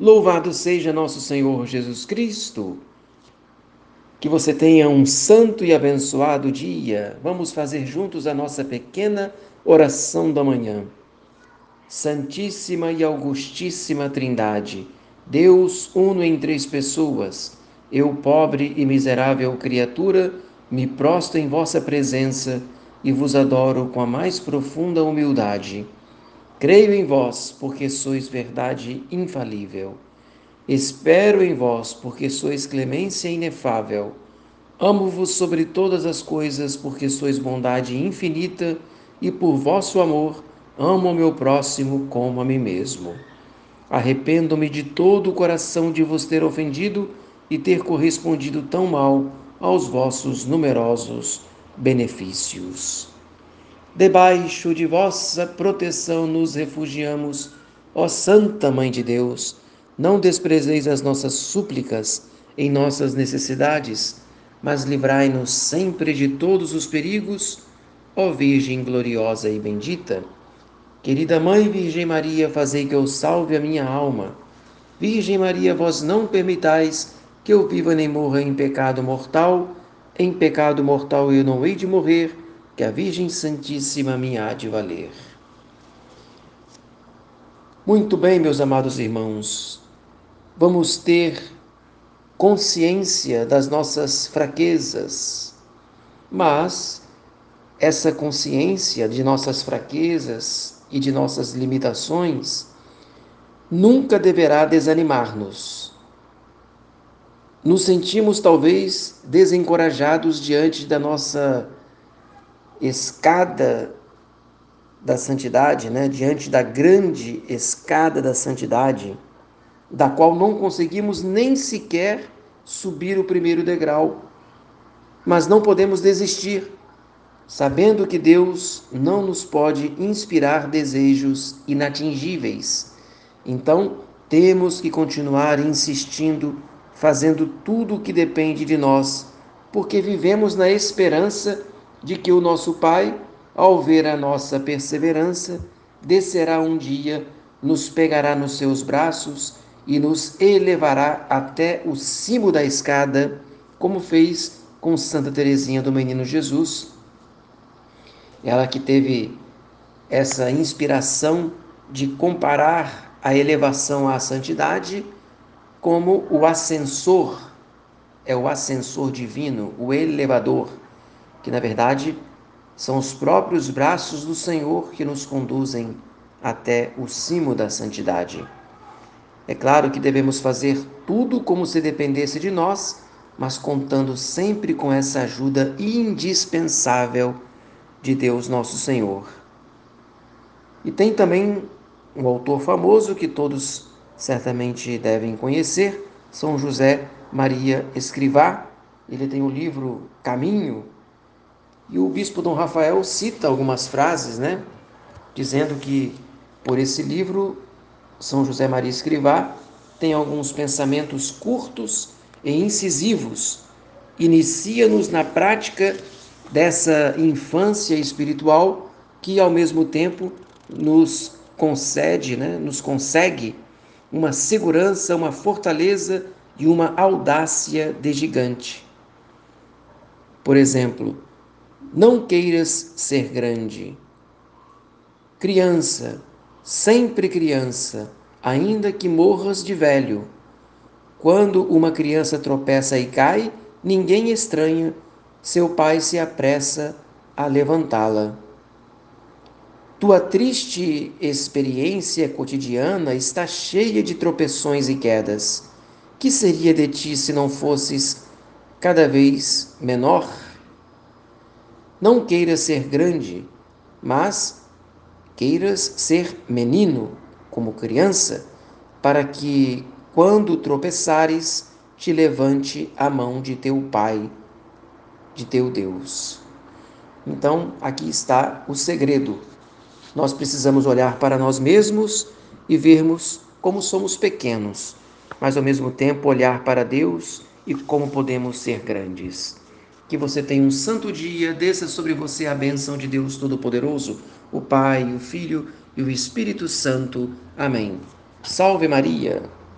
Louvado seja nosso Senhor Jesus Cristo. Que você tenha um santo e abençoado dia. Vamos fazer juntos a nossa pequena oração da manhã. Santíssima e Augustíssima Trindade, Deus uno em três pessoas, eu, pobre e miserável criatura, me prostro em vossa presença e vos adoro com a mais profunda humildade. Creio em vós, porque sois verdade infalível. Espero em vós, porque sois clemência inefável. Amo-vos sobre todas as coisas, porque sois bondade infinita, e por vosso amor amo o meu próximo como a mim mesmo. Arrependo-me de todo o coração de vos ter ofendido e ter correspondido tão mal aos vossos numerosos benefícios. Debaixo de vossa proteção nos refugiamos, ó Santa Mãe de Deus. Não desprezeis as nossas súplicas em nossas necessidades, mas livrai-nos sempre de todos os perigos, ó Virgem gloriosa e bendita. Querida Mãe Virgem Maria, fazei que eu salve a minha alma. Virgem Maria, vós não permitais que eu viva nem morra em pecado mortal. Em pecado mortal eu não hei de morrer que a Virgem Santíssima me há de valer. Muito bem, meus amados irmãos, vamos ter consciência das nossas fraquezas, mas essa consciência de nossas fraquezas e de nossas limitações nunca deverá desanimar-nos. Nos sentimos talvez desencorajados diante da nossa escada da santidade, né, diante da grande escada da santidade, da qual não conseguimos nem sequer subir o primeiro degrau. Mas não podemos desistir, sabendo que Deus não nos pode inspirar desejos inatingíveis. Então, temos que continuar insistindo, fazendo tudo o que depende de nós, porque vivemos na esperança de que o nosso Pai, ao ver a nossa perseverança, descerá um dia, nos pegará nos seus braços e nos elevará até o cimo da escada, como fez com Santa Teresinha do Menino Jesus. Ela que teve essa inspiração de comparar a elevação à santidade como o ascensor, é o ascensor divino, o elevador que na verdade são os próprios braços do Senhor que nos conduzem até o cimo da santidade. É claro que devemos fazer tudo como se dependesse de nós, mas contando sempre com essa ajuda indispensável de Deus nosso Senhor. E tem também um autor famoso que todos certamente devem conhecer, São José Maria Escrivá. Ele tem o livro Caminho, e o bispo Dom Rafael cita algumas frases, né? Dizendo que por esse livro, São José Maria Escrivá tem alguns pensamentos curtos e incisivos. Inicia-nos na prática dessa infância espiritual que, ao mesmo tempo, nos concede, né? nos consegue uma segurança, uma fortaleza e uma audácia de gigante. Por exemplo, não queiras ser grande. Criança, sempre criança, ainda que morras de velho. Quando uma criança tropeça e cai, ninguém estranha, seu pai se apressa a levantá-la. Tua triste experiência cotidiana está cheia de tropeções e quedas. Que seria de ti se não fosses cada vez menor? Não queiras ser grande, mas queiras ser menino, como criança, para que, quando tropeçares, te levante a mão de teu Pai, de teu Deus. Então, aqui está o segredo. Nós precisamos olhar para nós mesmos e vermos como somos pequenos, mas ao mesmo tempo olhar para Deus e como podemos ser grandes. Que você tenha um santo dia, desça sobre você a bênção de Deus Todo-Poderoso, o Pai, o Filho e o Espírito Santo. Amém. Salve Maria!